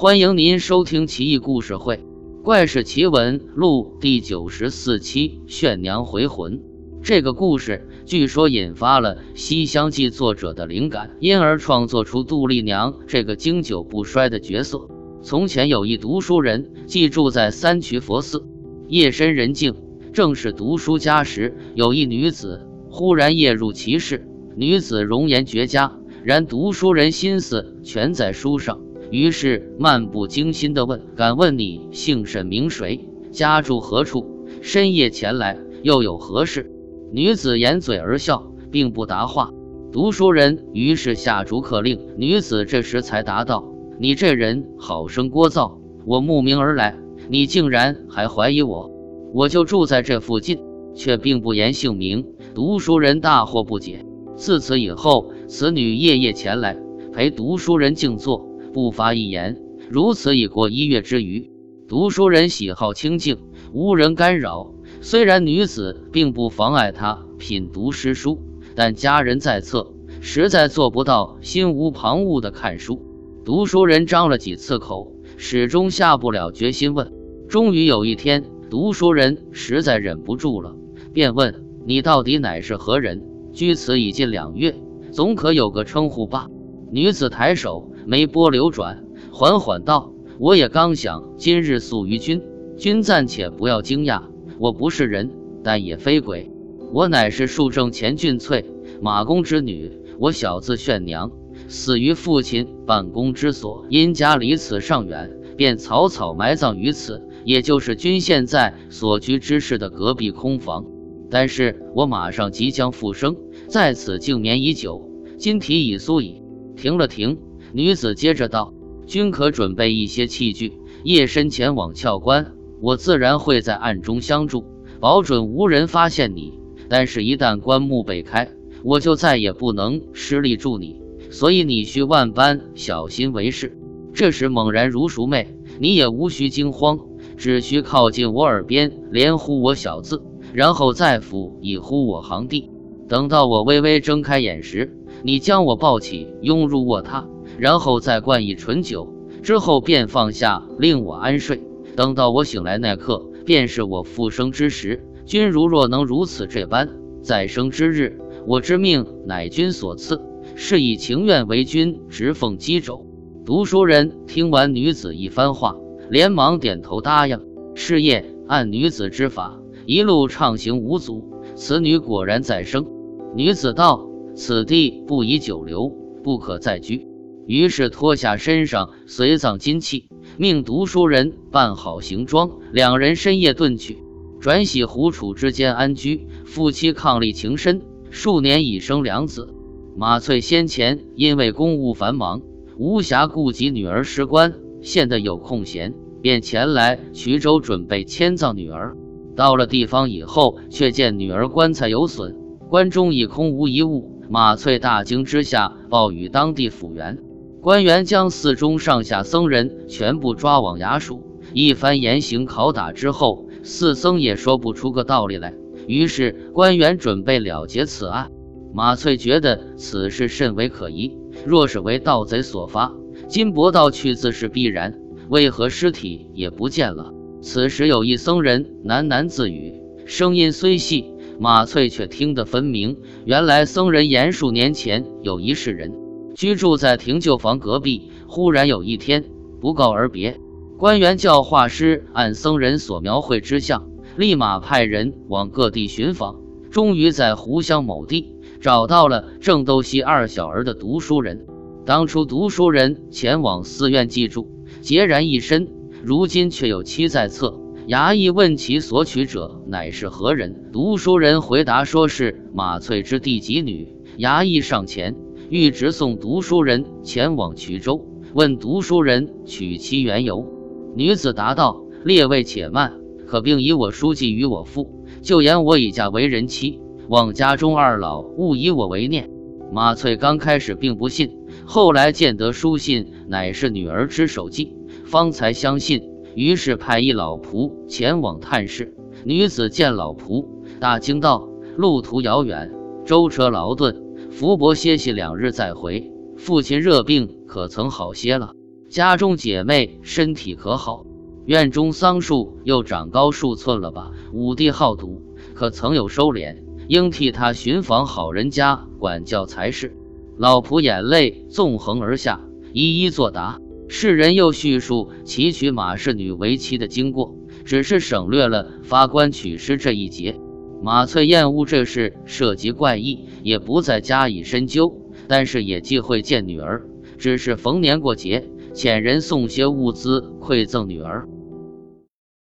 欢迎您收听《奇异故事会·怪事奇闻录》第九十四期《炫娘回魂》。这个故事据说引发了《西厢记》作者的灵感，因而创作出杜丽娘这个经久不衰的角色。从前有一读书人，寄住在三衢佛寺，夜深人静，正是读书家时，有一女子忽然夜入其室。女子容颜绝佳，然读书人心思全在书上，于是漫不经心地问：“敢问你姓甚名谁？家住何处？深夜前来又有何事？”女子掩嘴而笑，并不答话。读书人于是下逐客令。女子这时才答道：“你这人好生聒噪，我慕名而来，你竟然还怀疑我？我就住在这附近，却并不言姓名。”读书人大惑不解。自此以后，此女夜夜前来陪读书人静坐，不发一言。如此已过一月之余。读书人喜好清静，无人干扰。虽然女子并不妨碍他品读诗书，但家人在侧，实在做不到心无旁骛的看书。读书人张了几次口，始终下不了决心问。终于有一天，读书人实在忍不住了，便问：“你到底乃是何人？”居此已近两月，总可有个称呼吧？女子抬手，眉波流转，缓缓道：“我也刚想今日宿于君，君暂且不要惊讶。我不是人，但也非鬼，我乃是树正前俊翠，马公之女。我小字炫娘，死于父亲办公之所，因家离此尚远，便草草埋葬于此，也就是君现在所居之室的隔壁空房。”但是我马上即将复生，在此静眠已久，今体已苏矣。停了停，女子接着道：“君可准备一些器具，夜深前往窍关，我自然会在暗中相助，保准无人发现你。但是，一旦棺木被开，我就再也不能施力助你，所以你需万般小心为是。”这时猛然如熟妹，你也无需惊慌，只需靠近我耳边，连呼我小字。然后再辅以呼我行弟，等到我微微睁开眼时，你将我抱起，拥入卧榻，然后再灌一醇酒，之后便放下，令我安睡。等到我醒来那刻，便是我复生之时。君如若能如此这般，再生之日，我之命乃君所赐，是以情愿为君直奉鸡肘。读书人听完女子一番话，连忙点头答应。是夜按女子之法。一路畅行无阻，此女果然再生。女子道：“此地不宜久留，不可再居。”于是脱下身上随葬金器，命读书人办好行装，两人深夜遁去，转徙胡楚之间安居。夫妻伉俪情深，数年已生两子。马翠先前因为公务繁忙，无暇顾及女儿失官，现得有空闲，便前来衢州准备迁葬女儿。到了地方以后，却见女儿棺材有损，棺中已空无一物。马翠大惊之下，报与当地府员。官员将寺中上下僧人全部抓往衙署，一番严刑拷打之后，四僧也说不出个道理来。于是官员准备了结此案。马翠觉得此事甚为可疑，若是为盗贼所发，金帛盗去自是必然，为何尸体也不见了？此时有一僧人喃喃自语，声音虽细，马翠却听得分明。原来僧人言数年前有一世人居住在停柩房隔壁，忽然有一天不告而别。官员叫画师按僧人所描绘之像，立马派人往各地寻访，终于在湖湘某地找到了郑斗西二小儿的读书人。当初读书人前往寺院寄住，孑然一身。如今却有妻在侧，衙役问其所取者乃是何人？读书人回答说是马翠之第几女。衙役上前欲直送读书人前往衢州，问读书人娶妻缘由。女子答道：“列位且慢，可并以我书记与我父，就言我已嫁为人妻，望家中二老勿以我为念。”马翠刚开始并不信，后来见得书信乃是女儿之手迹。方才相信，于是派一老仆前往探视。女子见老仆，大惊道：“路途遥远，舟车劳顿，福伯歇息两日再回。父亲热病，可曾好些了？”家中姐妹身体可好？院中桑树又长高数寸了吧？武帝好赌，可曾有收敛？应替他寻访好人家管教才是。老仆眼泪纵横而下，一一作答。世人又叙述其娶马氏女为妻的经过，只是省略了发官娶尸这一节。马翠厌恶这事涉及怪异，也不再加以深究。但是也忌讳见女儿，只是逢年过节，遣人送些物资馈赠女儿。